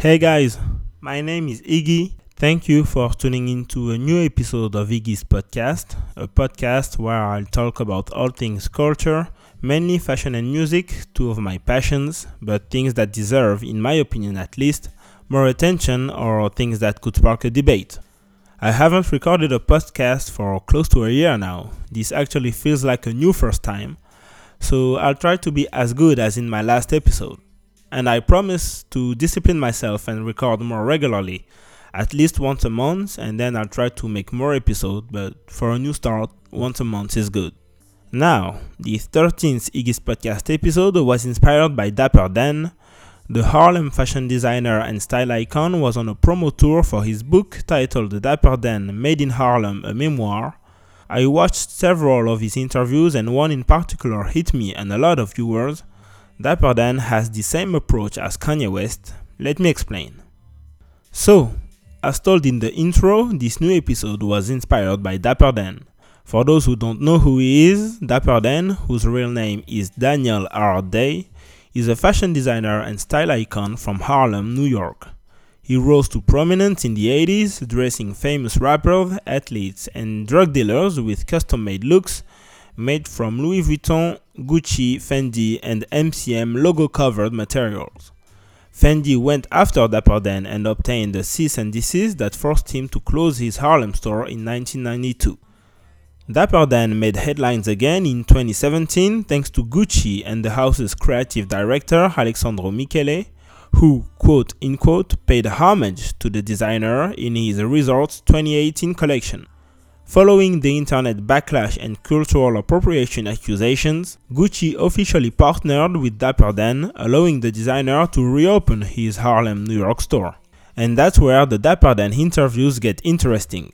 Hey guys, my name is Iggy. Thank you for tuning into a new episode of Iggy's podcast, a podcast where I'll talk about all things culture, mainly fashion and music, two of my passions, but things that deserve, in my opinion at least, more attention or things that could spark a debate. I haven't recorded a podcast for close to a year now. This actually feels like a new first time, so I'll try to be as good as in my last episode and I promise to discipline myself and record more regularly, at least once a month, and then I'll try to make more episodes, but for a new start, once a month is good. Now, the 13th Iggy's podcast episode was inspired by Dapper Dan. The Harlem fashion designer and style icon was on a promo tour for his book titled Dapper Dan Made in Harlem, a memoir. I watched several of his interviews and one in particular hit me and a lot of viewers Dapper Dan has the same approach as Kanye West. Let me explain. So, as told in the intro, this new episode was inspired by Dapper Dan. For those who don't know who he is, Dapper Dan, whose real name is Daniel R. Day, is a fashion designer and style icon from Harlem, New York. He rose to prominence in the 80s, dressing famous rappers, athletes, and drug dealers with custom made looks made from Louis Vuitton, Gucci, Fendi, and MCM logo covered materials. Fendi went after Dapper Dan and obtained a cease and desist that forced him to close his Harlem store in 1992. Dapper Dan made headlines again in 2017 thanks to Gucci and the house's creative director Alessandro Michele, who, quote unquote, paid homage to the designer in his Resorts 2018 collection. Following the internet backlash and cultural appropriation accusations, Gucci officially partnered with Dapper Dan, allowing the designer to reopen his Harlem, New York store. And that's where the Dapper Dan interviews get interesting.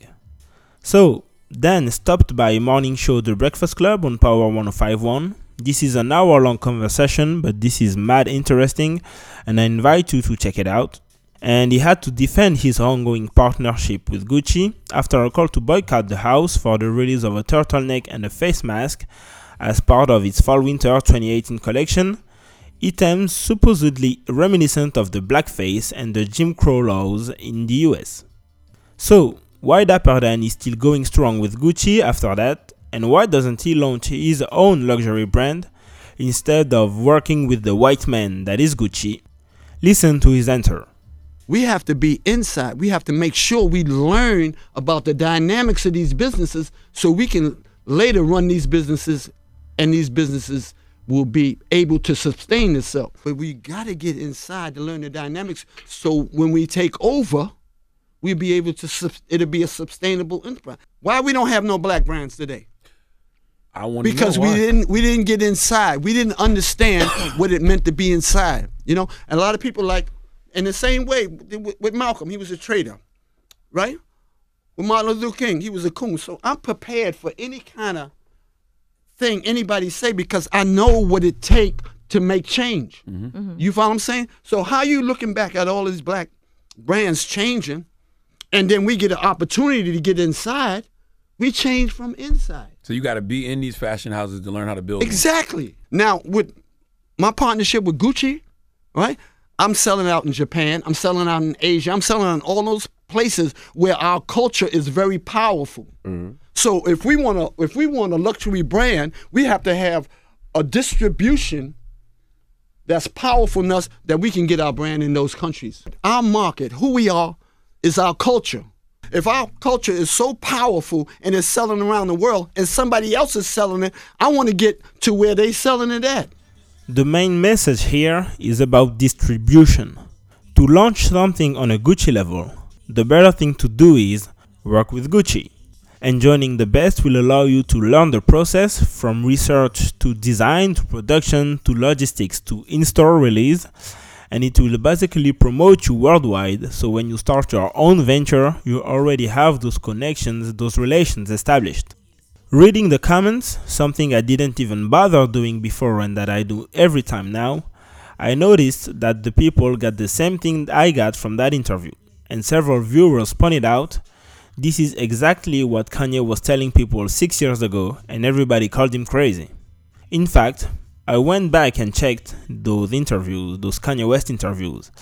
So, Dan stopped by morning show The Breakfast Club on Power 1051. This is an hour long conversation, but this is mad interesting, and I invite you to check it out and he had to defend his ongoing partnership with Gucci after a call to boycott the house for the release of a turtleneck and a face mask as part of its fall winter 2018 collection, items supposedly reminiscent of the blackface and the Jim Crow laws in the US. So, why Dapper Dan is still going strong with Gucci after that, and why doesn't he launch his own luxury brand instead of working with the white man that is Gucci? Listen to his answer. We have to be inside. We have to make sure we learn about the dynamics of these businesses so we can later run these businesses and these businesses will be able to sustain itself. But we got to get inside to learn the dynamics so when we take over, we'll be able to, it'll be a sustainable enterprise. Why we don't have no black brands today? I want because we didn't we didn't get inside. We didn't understand what it meant to be inside. You know, and a lot of people like in the same way with Malcolm, he was a traitor, right? With Martin Luther King, he was a coon. So I'm prepared for any kind of thing anybody say because I know what it take to make change. Mm-hmm. Mm-hmm. You follow what I'm saying? So how you looking back at all these black brands changing, and then we get an opportunity to get inside? We change from inside. So you got to be in these fashion houses to learn how to build. Exactly. Them. Now with my partnership with Gucci, right? I'm selling out in Japan. I'm selling out in Asia. I'm selling out in all those places where our culture is very powerful. Mm-hmm. So if we want to, if we want a luxury brand, we have to have a distribution that's powerful enough that we can get our brand in those countries. Our market, who we are, is our culture. If our culture is so powerful and is selling around the world, and somebody else is selling it, I want to get to where they selling it at. The main message here is about distribution. To launch something on a Gucci level, the better thing to do is work with Gucci. And joining the best will allow you to learn the process from research to design to production to logistics to in store release. And it will basically promote you worldwide. So when you start your own venture, you already have those connections, those relations established. Reading the comments, something I didn't even bother doing before and that I do every time now, I noticed that the people got the same thing I got from that interview. And several viewers pointed out this is exactly what Kanye was telling people six years ago, and everybody called him crazy. In fact, I went back and checked those interviews, those Kanye West interviews,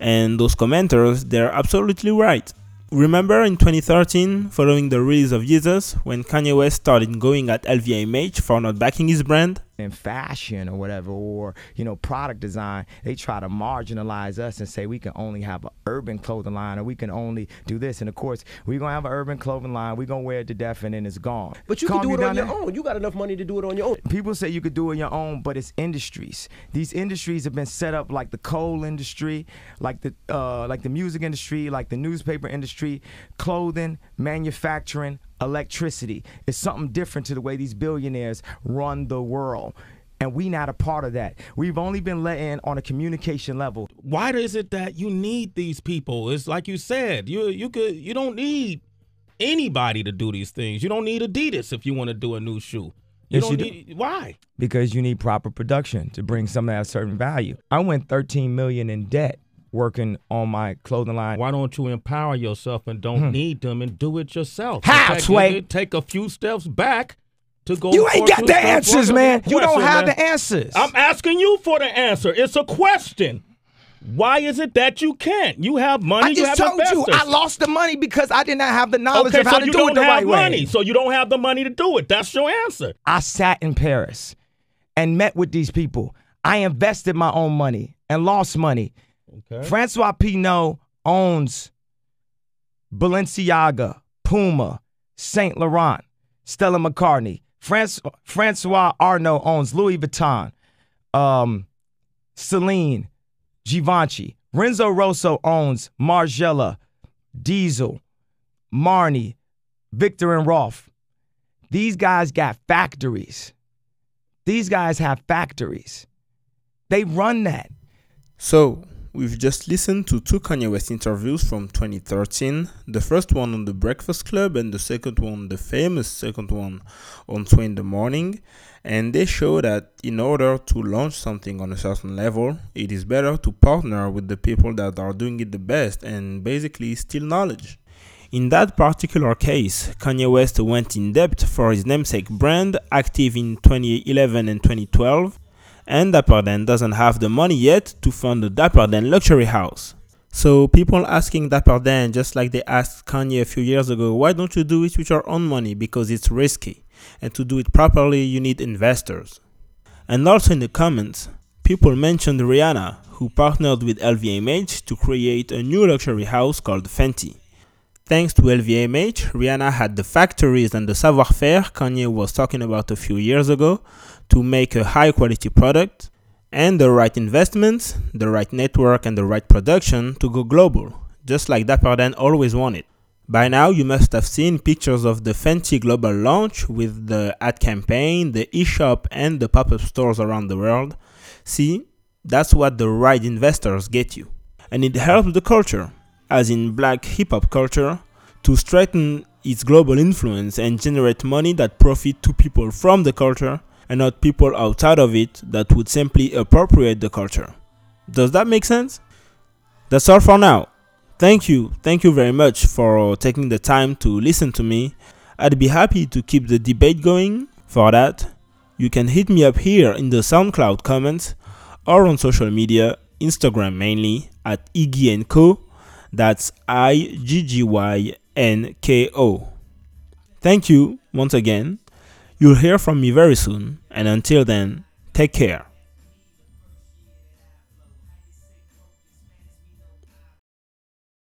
And those commenters, they're absolutely right. Remember in 2013, following the release of Yeezus, when Kanye West started going at LVMH for not backing his brand? In fashion or whatever, or you know, product design, they try to marginalize us and say we can only have an urban clothing line or we can only do this. And of course, we're gonna have an urban clothing line. We're gonna wear it to death, and then it's gone. But you Calm can do it on your there. own. You got enough money to do it on your own. People say you could do it on your own, but it's industries. These industries have been set up like the coal industry, like the uh, like the music industry, like the newspaper industry, clothing, manufacturing, electricity. It's something different to the way these billionaires run the world. And we not a part of that. We've only been let in on a communication level. why is it that you need these people? It's like you said, you you could you don't need anybody to do these things. You don't need a Adidas if you want to do a new shoe. You Yes, don't you do. need why? because you need proper production to bring something of certain value. I went 13 million in debt working on my clothing line. Why don't you empower yourself and don't need them and do it yourself? Hmm. How, Sway? Take a few steps back to go. You ain't got the answers, man. You don't have man. the answers. I'm asking you for the answer. It's a question. Why is it that you can't? You have money. I just told you. I lost the money because I did not have the knowledge Okay, of how so to do it the have right money. way. So you don't have the money to do it. That's your answer. I sat in Paris and met with these people. I invested my own money and lost money. Okay. Francois Pinault owns Balenciaga, Puma, Saint Laurent, Stella McCartney. Franc- Francois Arnault owns Louis Vuitton, um, Celine, Givenchy. Renzo Rosso owns Margiela, Diesel, Marni, Viktor and Rolf. These guys got factories. These guys have factories. They run that. So, we've just listened to two Kanye West interviews from 2013. The first one on The Breakfast Club, and the second one, the famous second one, on 2 in the morning. And they show that in order to launch something on a certain level, it is better to partner with the people that are doing it the best and basically steal knowledge. In that particular case, Kanye West went in depth for his namesake brand, active in 2011 and 2012, and Dapper Dan doesn't have the money yet to fund the Dapper Dan luxury house. So people asking Dapper Dan, just like they asked Kanye a few years ago, why don't you do it with your own money? Because it's risky. And to do it properly, you need investors. And also in the comments, people mentioned Rihanna, who partnered with LVMH to create a new luxury house called Fenty. Thanks to LVMH, Rihanna had the factories and the savoir faire Kanye was talking about a few years ago to make a high quality product, and the right investments, the right network, and the right production to go global, just like Dapper Dan always wanted. By now, you must have seen pictures of the fancy global launch with the ad campaign, the e-shop, and the pop-up stores around the world. See, that's what the right investors get you. And it helps the culture, as in black hip hop culture, to strengthen its global influence and generate money that profit to people from the culture and not people outside of it that would simply appropriate the culture. Does that make sense? That's all for now. Thank you, thank you very much for taking the time to listen to me. I'd be happy to keep the debate going. For that, you can hit me up here in the SoundCloud comments or on social media, Instagram mainly, at Iggy and Co. That's I G G Y N K O. Thank you once again. You'll hear from me very soon, and until then, take care.